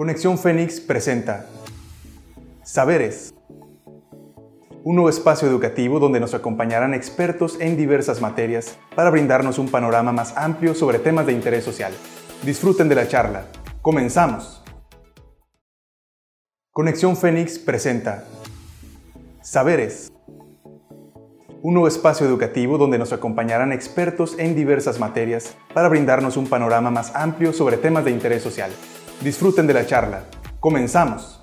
Conexión Fénix presenta Saberes, un nuevo espacio educativo donde nos acompañarán expertos en diversas materias para brindarnos un panorama más amplio sobre temas de interés social. Disfruten de la charla. Comenzamos. Conexión Fénix presenta Saberes, un nuevo espacio educativo donde nos acompañarán expertos en diversas materias para brindarnos un panorama más amplio sobre temas de interés social. Disfruten de la charla. Comenzamos.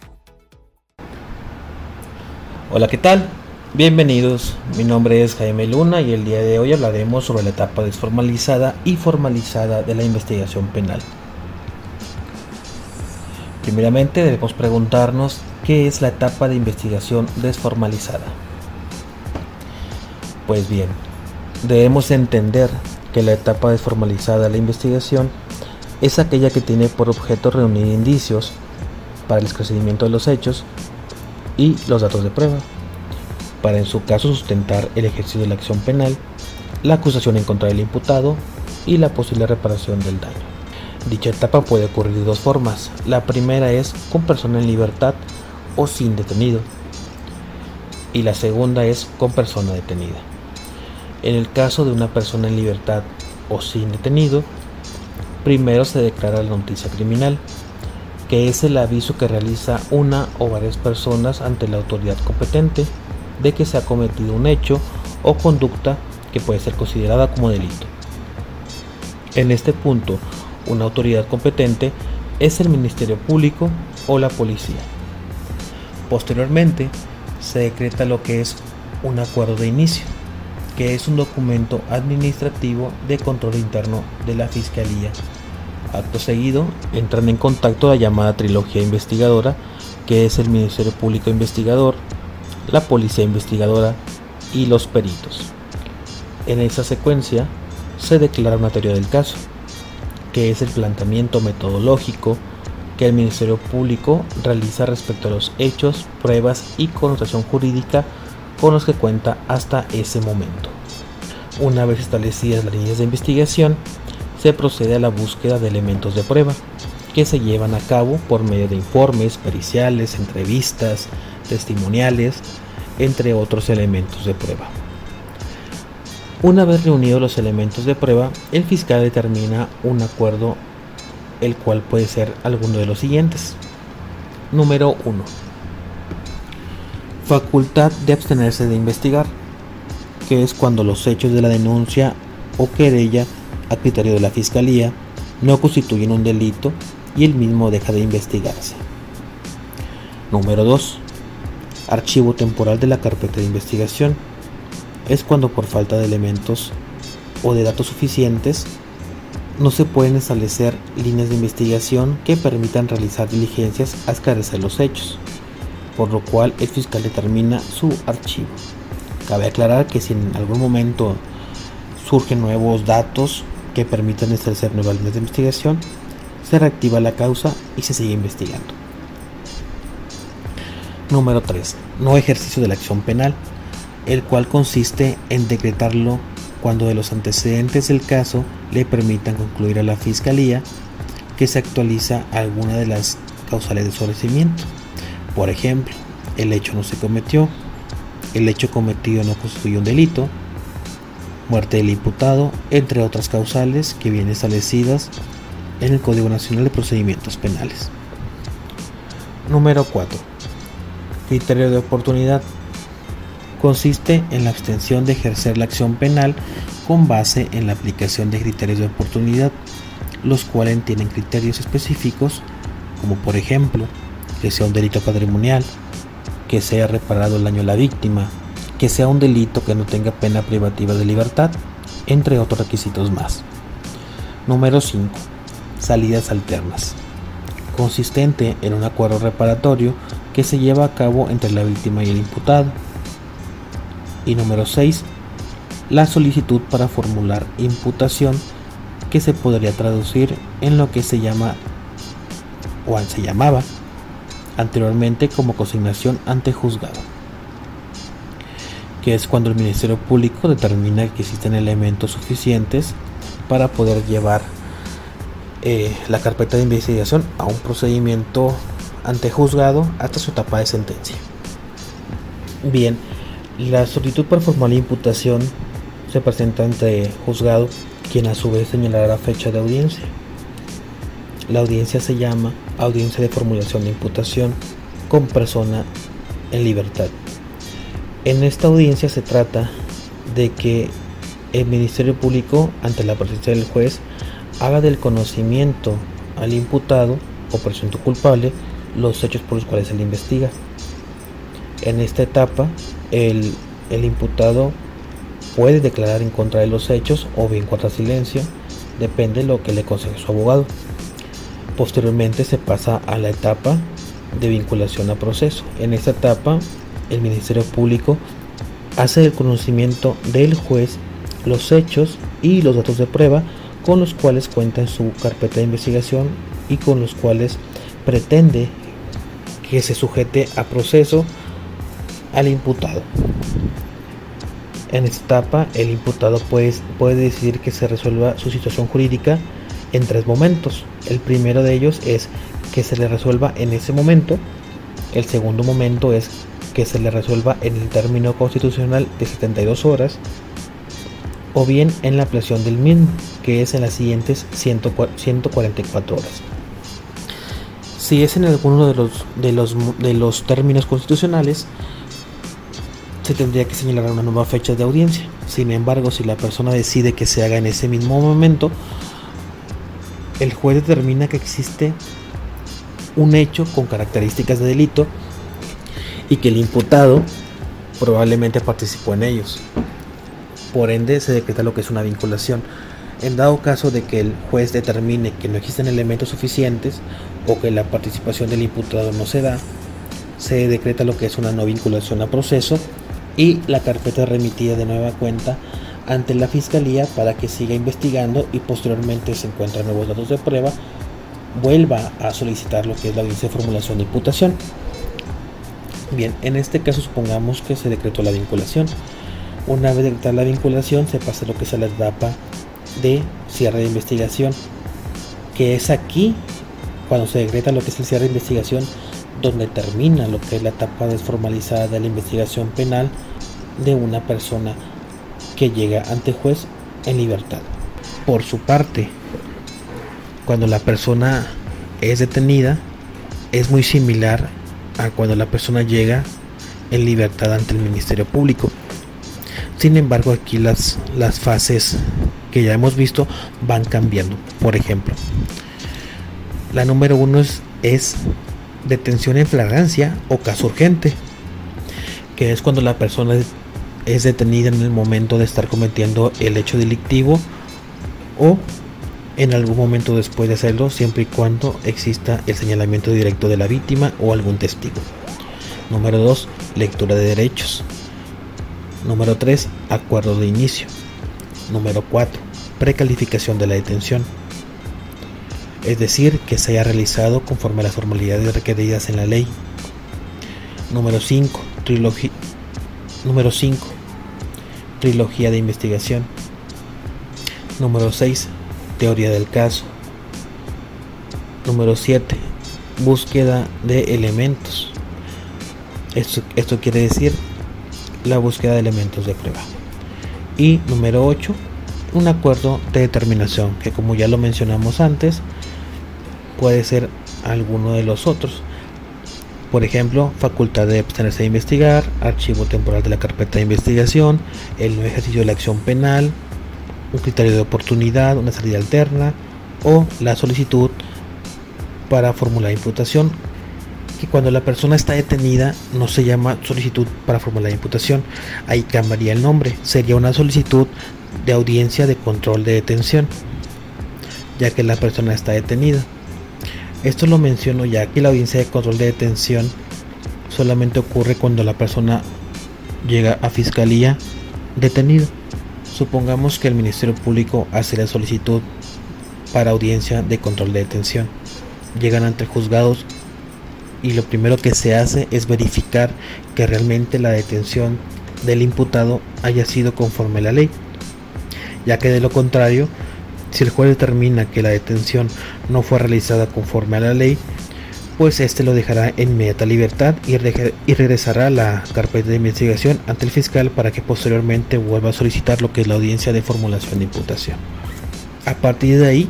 Hola, ¿qué tal? Bienvenidos, mi nombre es Jaime Luna y el día de hoy hablaremos sobre la etapa desformalizada y formalizada de la investigación penal. Primeramente debemos preguntarnos qué es la etapa de investigación desformalizada. Pues bien, debemos entender que la etapa desformalizada de la investigación es aquella que tiene por objeto reunir indicios para el esclarecimiento de los hechos y los datos de prueba, para en su caso sustentar el ejercicio de la acción penal, la acusación en contra del imputado y la posible reparación del daño. Dicha etapa puede ocurrir de dos formas. La primera es con persona en libertad o sin detenido. Y la segunda es con persona detenida. En el caso de una persona en libertad o sin detenido, primero se declara la noticia criminal, que es el aviso que realiza una o varias personas ante la autoridad competente de que se ha cometido un hecho o conducta que puede ser considerada como delito. En este punto, una autoridad competente es el Ministerio Público o la policía. Posteriormente, se decreta lo que es un acuerdo de inicio, que es un documento administrativo de control interno de la Fiscalía. Acto seguido, entran en contacto la llamada trilogía investigadora, que es el Ministerio Público Investigador, la Policía Investigadora y los peritos. En esa secuencia, se declara una teoría del caso, que es el planteamiento metodológico que el Ministerio Público realiza respecto a los hechos, pruebas y connotación jurídica con los que cuenta hasta ese momento. Una vez establecidas las líneas de investigación, se procede a la búsqueda de elementos de prueba, que se llevan a cabo por medio de informes, periciales, entrevistas, testimoniales, entre otros elementos de prueba. Una vez reunidos los elementos de prueba, el fiscal determina un acuerdo, el cual puede ser alguno de los siguientes. Número 1 facultad de abstenerse de investigar, que es cuando los hechos de la denuncia o querella a criterio de la Fiscalía no constituyen un delito y el mismo deja de investigarse. Número 2. Archivo temporal de la carpeta de investigación. Es cuando por falta de elementos o de datos suficientes no se pueden establecer líneas de investigación que permitan realizar diligencias a esclarecer los hechos por lo cual el fiscal determina su archivo. Cabe aclarar que si en algún momento surgen nuevos datos que permitan establecer nuevas líneas de investigación, se reactiva la causa y se sigue investigando. Número 3. No ejercicio de la acción penal, el cual consiste en decretarlo cuando de los antecedentes del caso le permitan concluir a la Fiscalía que se actualiza alguna de las causales de sobrecimiento por ejemplo, el hecho no se cometió, el hecho cometido no constituye un delito, muerte del imputado, entre otras causales que vienen establecidas en el Código Nacional de Procedimientos Penales. Número 4. Criterio de oportunidad. Consiste en la abstención de ejercer la acción penal con base en la aplicación de criterios de oportunidad, los cuales tienen criterios específicos, como por ejemplo, que sea un delito patrimonial, que sea reparado el daño a la víctima, que sea un delito que no tenga pena privativa de libertad, entre otros requisitos más. Número 5. Salidas alternas. Consistente en un acuerdo reparatorio que se lleva a cabo entre la víctima y el imputado. Y número 6. La solicitud para formular imputación que se podría traducir en lo que se llama o se llamaba anteriormente como consignación ante juzgado, que es cuando el Ministerio Público determina que existen elementos suficientes para poder llevar eh, la carpeta de investigación a un procedimiento ante juzgado hasta su etapa de sentencia. Bien, la solicitud para formal imputación se presenta ante juzgado, quien a su vez señalará la fecha de audiencia. La audiencia se llama audiencia de formulación de imputación con persona en libertad. En esta audiencia se trata de que el Ministerio Público, ante la presencia del juez, haga del conocimiento al imputado o presunto culpable los hechos por los cuales se le investiga. En esta etapa, el, imputado puede declarar en contra de los hechos o bien guardar silencio, depende de lo que le aconseje su abogado. Posteriormente se pasa a la etapa de vinculación a proceso. En esta etapa, el Ministerio Público hace el conocimiento del juez los hechos y los datos de prueba con los cuales cuenta en su carpeta de investigación y con los cuales pretende que se sujete a proceso al imputado. En esta etapa, el imputado puede, puede decidir que se resuelva su situación jurídica en tres momentos. El primero de ellos es que se le resuelva en ese momento. El segundo momento es que se le resuelva en el término constitucional de 72 horas o bien en la ampliación del mismo, que es en las siguientes 144 horas. Si es en alguno de los, de los, de los términos constitucionales, se tendría que señalar una nueva fecha de audiencia. Sin embargo, si la persona decide que se haga en ese mismo momento, el juez determina que existe un hecho con características de delito y que el imputado probablemente participó en ellos. Por ende, se decreta lo que es una vinculación. En dado caso de que el juez determine que no existen elementos suficientes o que la participación del imputado no se da, se decreta lo que es una no vinculación a proceso y la carpeta remitida de nueva cuenta ante la fiscalía para que siga investigando y posteriormente se encuentran nuevos datos de prueba, vuelva a solicitar lo que es la audiencia de formulación de imputación. Bien, en este caso supongamos que se decretó la vinculación. Una vez decretada la vinculación se pasa lo que es la etapa de cierre de investigación, que es aquí cuando se decreta lo que es el cierre de investigación donde termina lo que es la etapa desformalizada de la investigación penal de una persona que llega ante juez en libertad. Por su parte, cuando la persona es detenida, es muy similar a cuando la persona llega en libertad ante el Ministerio Público. Sin embargo, aquí las, las fases que ya hemos visto van cambiando. Por ejemplo, la número uno es, es detención en flagrancia o caso urgente, que es cuando la persona es detenida en el momento de estar cometiendo el hecho delictivo o en algún momento después de hacerlo, siempre y cuando exista el señalamiento directo de la víctima o algún testigo. Número 2. Lectura de derechos. Número 3. Acuerdo de inicio. Número 4. Precalificación de la detención. Es decir, que se haya realizado conforme a las formalidades requeridas en la ley. Número 5. Número 5 trilogía de investigación. Número 6. Teoría del caso. Número 7. Búsqueda de elementos. Esto, esto quiere decir la búsqueda de elementos de prueba. Y número 8. Un acuerdo de determinación que como ya lo mencionamos antes puede ser alguno de los otros por ejemplo, facultad de abstenerse de investigar, archivo temporal de la carpeta de investigación, el ejercicio de la acción penal, un criterio de oportunidad, una salida alterna o la solicitud para formular imputación. Que cuando la persona está detenida no se llama solicitud para formular imputación, ahí cambiaría el nombre, sería una solicitud de audiencia de control de detención, ya que la persona está detenida. Esto lo menciono ya que la audiencia de control de detención solamente ocurre cuando la persona llega a fiscalía detenido. Supongamos que el Ministerio Público hace la solicitud para audiencia de control de detención. Llegan ante juzgados y lo primero que se hace es verificar que realmente la detención del imputado haya sido conforme a la ley, ya que de lo contrario Si el juez determina que la detención no fue realizada conforme a la ley, pues este lo dejará en inmediata libertad y, regresará a la carpeta de investigación ante el fiscal para que posteriormente vuelva a solicitar lo que es la audiencia de formulación de imputación. A partir de ahí,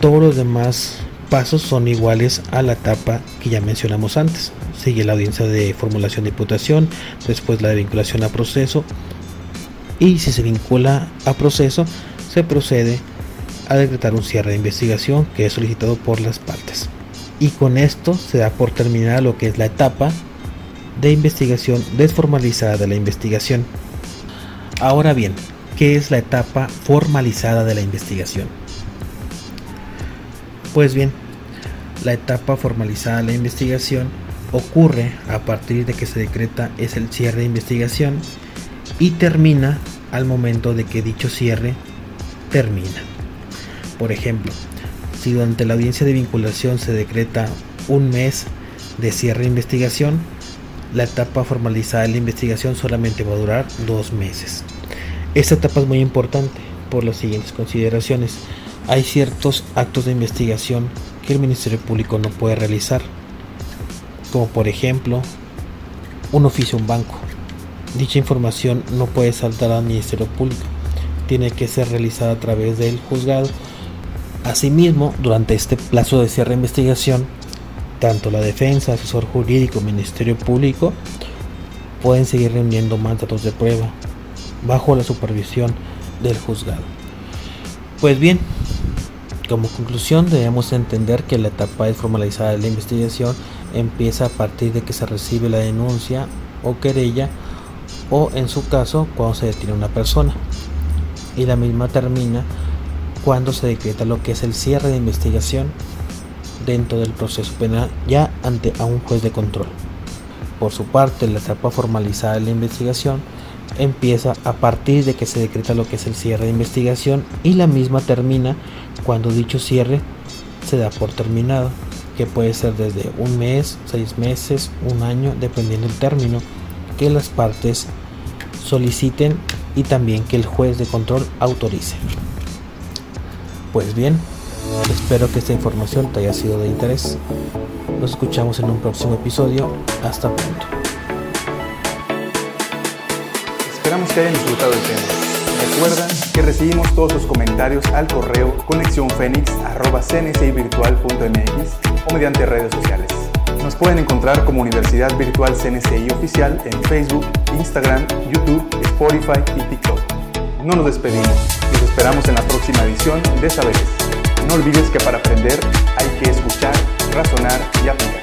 todos los demás pasos son iguales a la etapa que ya mencionamos antes. Sigue la audiencia de formulación de imputación, después la de vinculación a proceso y si se vincula a proceso, se procede a decretar un cierre de investigación que es solicitado por las partes. Y con esto se da por terminada lo que es la etapa de investigación desformalizada de la investigación. Ahora bien, ¿qué es la etapa formalizada de la investigación? Pues bien, la etapa formalizada de la investigación ocurre a partir de que se decreta es el cierre de investigación y termina al momento de que dicho cierre termina. Por ejemplo, si durante la audiencia de vinculación se decreta un mes de cierre de investigación, la etapa formalizada de la investigación solamente va a durar dos meses. Esta etapa es muy importante por las siguientes consideraciones. Hay ciertos actos de investigación que el Ministerio Público no puede realizar, como por ejemplo un oficio a un banco. Dicha información no puede saltar al Ministerio Público tiene que ser realizada a través del juzgado. Asimismo, durante este plazo de cierre de investigación, tanto la defensa, asesor jurídico, Ministerio Público pueden seguir reuniendo más datos de prueba bajo la supervisión del juzgado. Pues bien, como conclusión debemos entender que la etapa formalizada de la investigación empieza a partir de que se recibe la denuncia o querella o en su caso cuando se detiene una persona y la misma termina cuando se decreta lo que es el cierre de investigación dentro del proceso penal ya ante a un juez de control. Por su parte, la etapa formalizada de la investigación empieza a partir de que se decreta lo que es el cierre de investigación y la misma termina cuando dicho cierre se da por terminado, que puede ser desde un mes, seis meses, un año, dependiendo del término que las partes soliciten y también que el juez de control autorice. Pues bien, espero que esta información te haya sido de interés. Nos escuchamos en un próximo episodio. Hasta pronto. Esperamos que hayan disfrutado el tema. Recuerda que recibimos todos sus comentarios al correo conexiónfénix.cncivirtual.mx o mediante redes sociales. Nos pueden encontrar como Universidad Virtual CNCI Oficial en Facebook, Instagram, YouTube, Spotify y TikTok. No nos despedimos, esperamos en la próxima edición de Saberes. No olvides que para aprender hay que escuchar, razonar y aplicar.